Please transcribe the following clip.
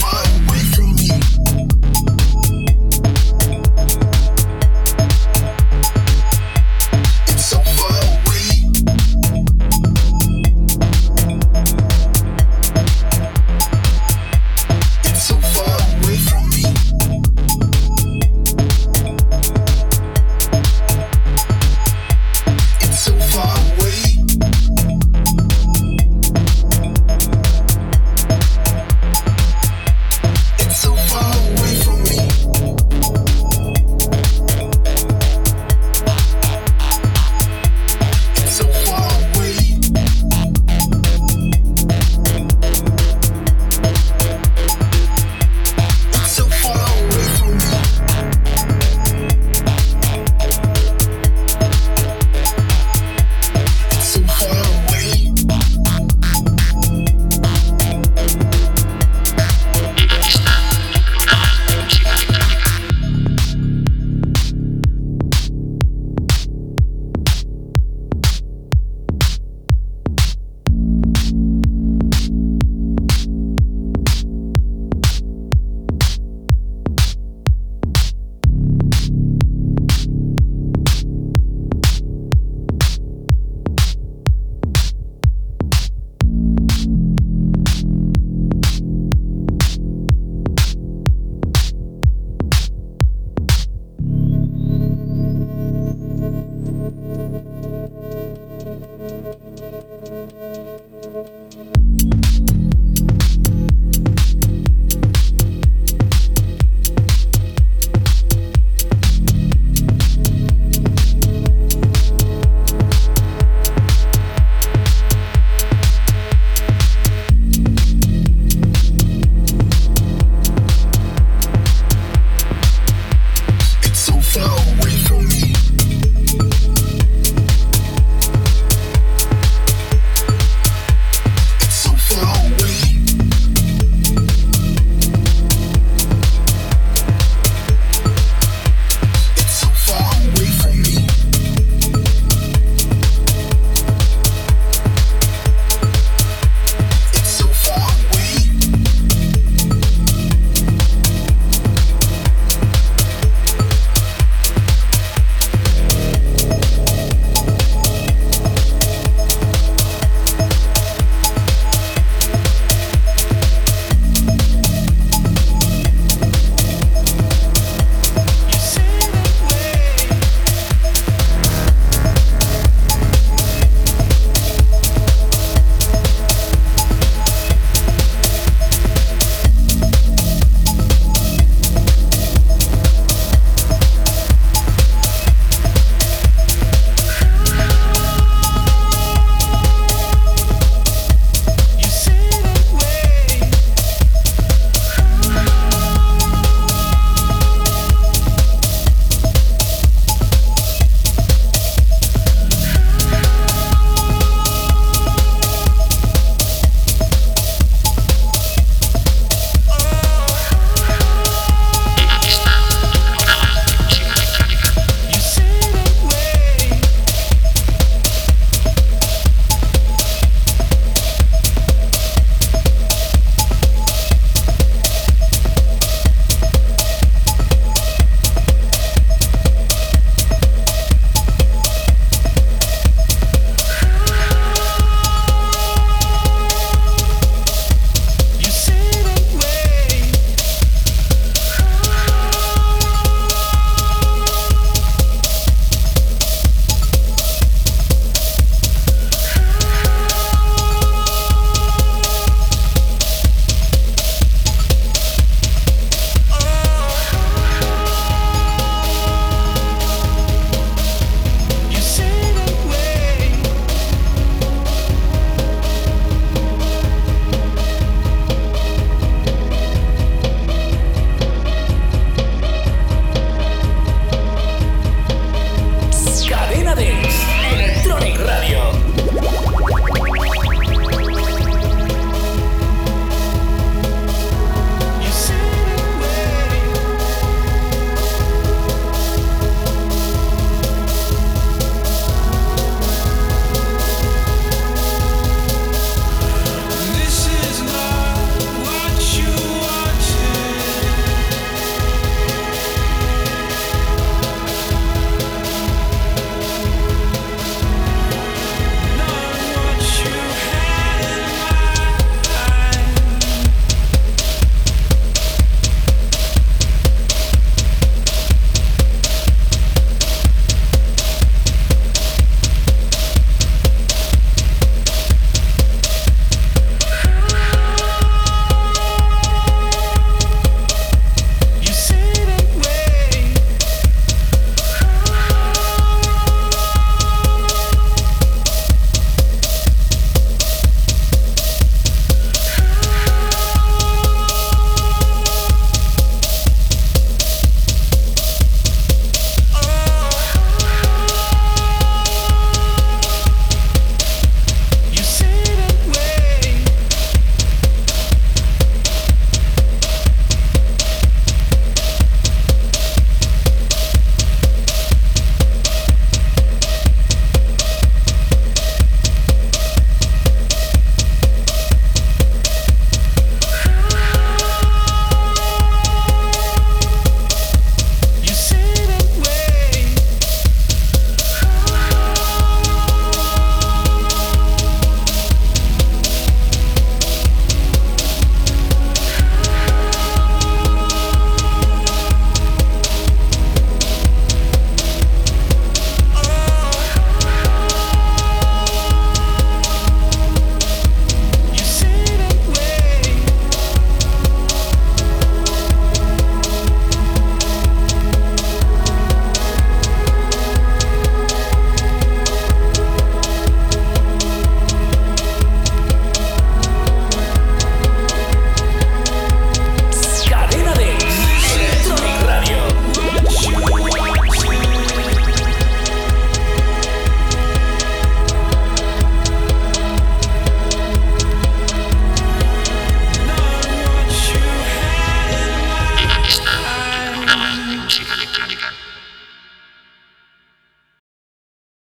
fun.